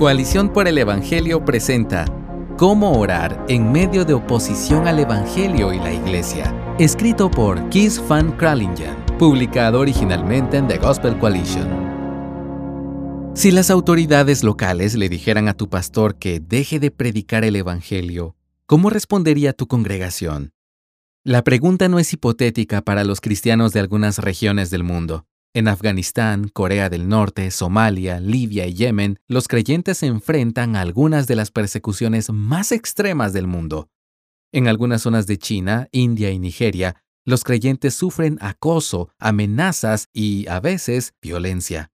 Coalición por el Evangelio presenta Cómo orar en medio de oposición al Evangelio y la Iglesia, escrito por Keith Van Kralingen, publicado originalmente en The Gospel Coalition. Si las autoridades locales le dijeran a tu pastor que deje de predicar el Evangelio, ¿cómo respondería tu congregación? La pregunta no es hipotética para los cristianos de algunas regiones del mundo. En Afganistán, Corea del Norte, Somalia, Libia y Yemen, los creyentes se enfrentan a algunas de las persecuciones más extremas del mundo. En algunas zonas de China, India y Nigeria, los creyentes sufren acoso, amenazas y, a veces, violencia.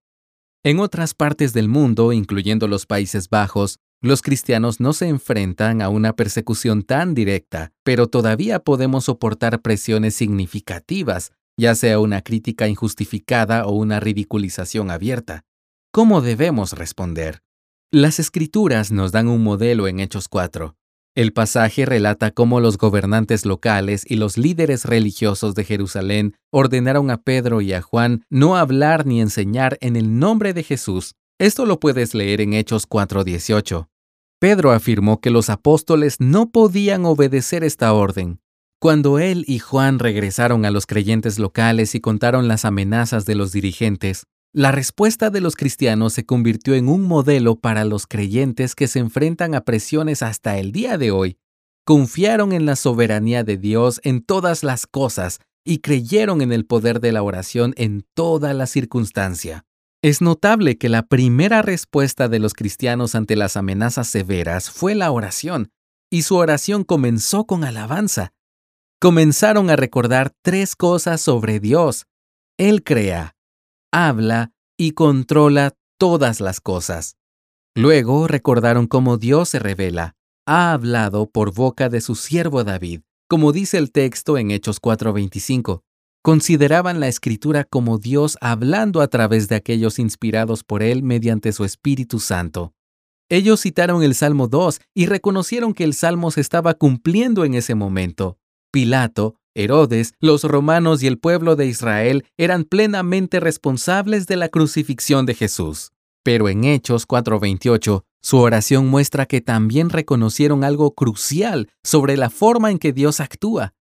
En otras partes del mundo, incluyendo los Países Bajos, los cristianos no se enfrentan a una persecución tan directa, pero todavía podemos soportar presiones significativas ya sea una crítica injustificada o una ridiculización abierta. ¿Cómo debemos responder? Las escrituras nos dan un modelo en Hechos 4. El pasaje relata cómo los gobernantes locales y los líderes religiosos de Jerusalén ordenaron a Pedro y a Juan no hablar ni enseñar en el nombre de Jesús. Esto lo puedes leer en Hechos 4:18. Pedro afirmó que los apóstoles no podían obedecer esta orden, cuando él y Juan regresaron a los creyentes locales y contaron las amenazas de los dirigentes, la respuesta de los cristianos se convirtió en un modelo para los creyentes que se enfrentan a presiones hasta el día de hoy. Confiaron en la soberanía de Dios en todas las cosas y creyeron en el poder de la oración en toda la circunstancia. Es notable que la primera respuesta de los cristianos ante las amenazas severas fue la oración, y su oración comenzó con alabanza comenzaron a recordar tres cosas sobre Dios. Él crea, habla y controla todas las cosas. Luego recordaron cómo Dios se revela, ha hablado por boca de su siervo David, como dice el texto en Hechos 4:25. Consideraban la escritura como Dios hablando a través de aquellos inspirados por Él mediante su Espíritu Santo. Ellos citaron el Salmo 2 y reconocieron que el Salmo se estaba cumpliendo en ese momento. Pilato, Herodes, los romanos y el pueblo de Israel eran plenamente responsables de la crucifixión de Jesús. Pero en Hechos 4:28, su oración muestra que también reconocieron algo crucial sobre la forma en que Dios actúa.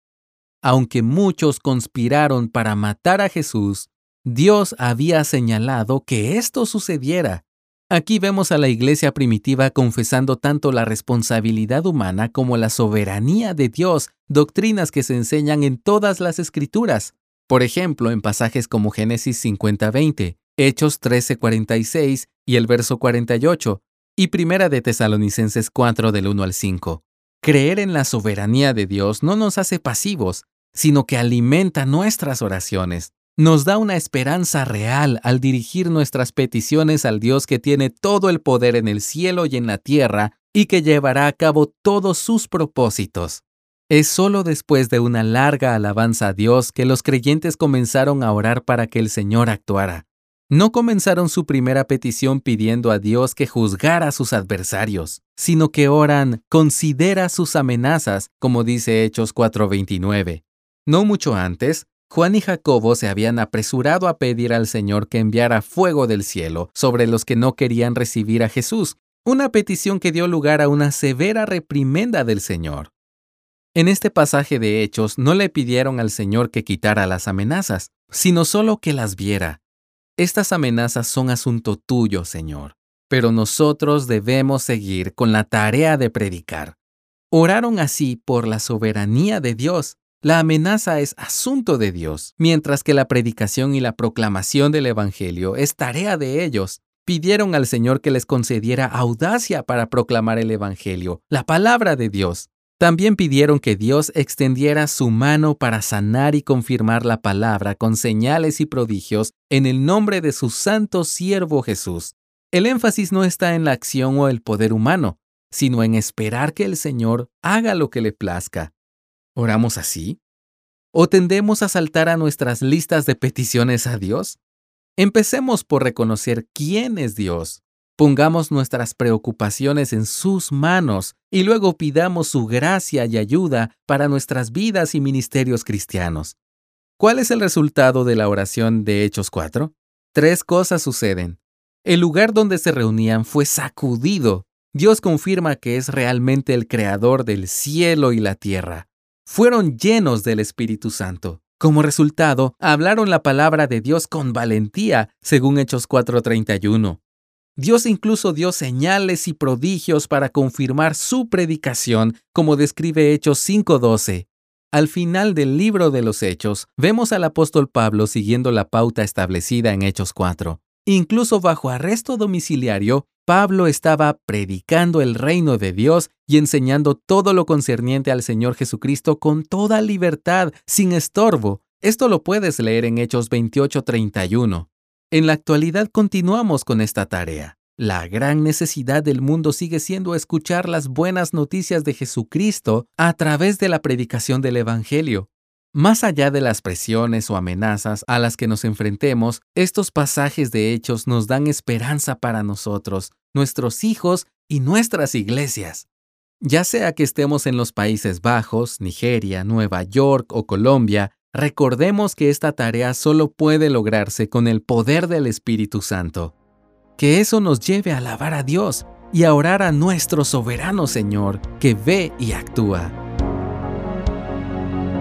Aunque muchos conspiraron para matar a Jesús, Dios había señalado que esto sucediera Aquí vemos a la iglesia primitiva confesando tanto la responsabilidad humana como la soberanía de Dios, doctrinas que se enseñan en todas las escrituras. Por ejemplo, en pasajes como Génesis 50:20, Hechos 13:46 y el verso 48, y Primera de Tesalonicenses 4 del 1 al 5. Creer en la soberanía de Dios no nos hace pasivos, sino que alimenta nuestras oraciones nos da una esperanza real al dirigir nuestras peticiones al Dios que tiene todo el poder en el cielo y en la tierra y que llevará a cabo todos sus propósitos. Es solo después de una larga alabanza a Dios que los creyentes comenzaron a orar para que el Señor actuara. No comenzaron su primera petición pidiendo a Dios que juzgara a sus adversarios, sino que oran, considera sus amenazas, como dice Hechos 4:29. No mucho antes, Juan y Jacobo se habían apresurado a pedir al Señor que enviara fuego del cielo sobre los que no querían recibir a Jesús, una petición que dio lugar a una severa reprimenda del Señor. En este pasaje de Hechos no le pidieron al Señor que quitara las amenazas, sino solo que las viera. Estas amenazas son asunto tuyo, Señor, pero nosotros debemos seguir con la tarea de predicar. Oraron así por la soberanía de Dios la amenaza es asunto de Dios, mientras que la predicación y la proclamación del Evangelio es tarea de ellos. Pidieron al Señor que les concediera audacia para proclamar el Evangelio, la palabra de Dios. También pidieron que Dios extendiera su mano para sanar y confirmar la palabra con señales y prodigios en el nombre de su santo siervo Jesús. El énfasis no está en la acción o el poder humano, sino en esperar que el Señor haga lo que le plazca. ¿Oramos así? ¿O tendemos a saltar a nuestras listas de peticiones a Dios? Empecemos por reconocer quién es Dios. Pongamos nuestras preocupaciones en sus manos y luego pidamos su gracia y ayuda para nuestras vidas y ministerios cristianos. ¿Cuál es el resultado de la oración de Hechos 4? Tres cosas suceden. El lugar donde se reunían fue sacudido. Dios confirma que es realmente el creador del cielo y la tierra. Fueron llenos del Espíritu Santo. Como resultado, hablaron la palabra de Dios con valentía, según Hechos 4:31. Dios incluso dio señales y prodigios para confirmar su predicación, como describe Hechos 5:12. Al final del libro de los Hechos, vemos al apóstol Pablo siguiendo la pauta establecida en Hechos 4. Incluso bajo arresto domiciliario, Pablo estaba predicando el reino de Dios y enseñando todo lo concerniente al Señor Jesucristo con toda libertad, sin estorbo. Esto lo puedes leer en Hechos 28:31. En la actualidad continuamos con esta tarea. La gran necesidad del mundo sigue siendo escuchar las buenas noticias de Jesucristo a través de la predicación del Evangelio. Más allá de las presiones o amenazas a las que nos enfrentemos, estos pasajes de hechos nos dan esperanza para nosotros, nuestros hijos y nuestras iglesias. Ya sea que estemos en los Países Bajos, Nigeria, Nueva York o Colombia, Recordemos que esta tarea solo puede lograrse con el poder del Espíritu Santo. Que eso nos lleve a alabar a Dios y a orar a nuestro soberano Señor que ve y actúa.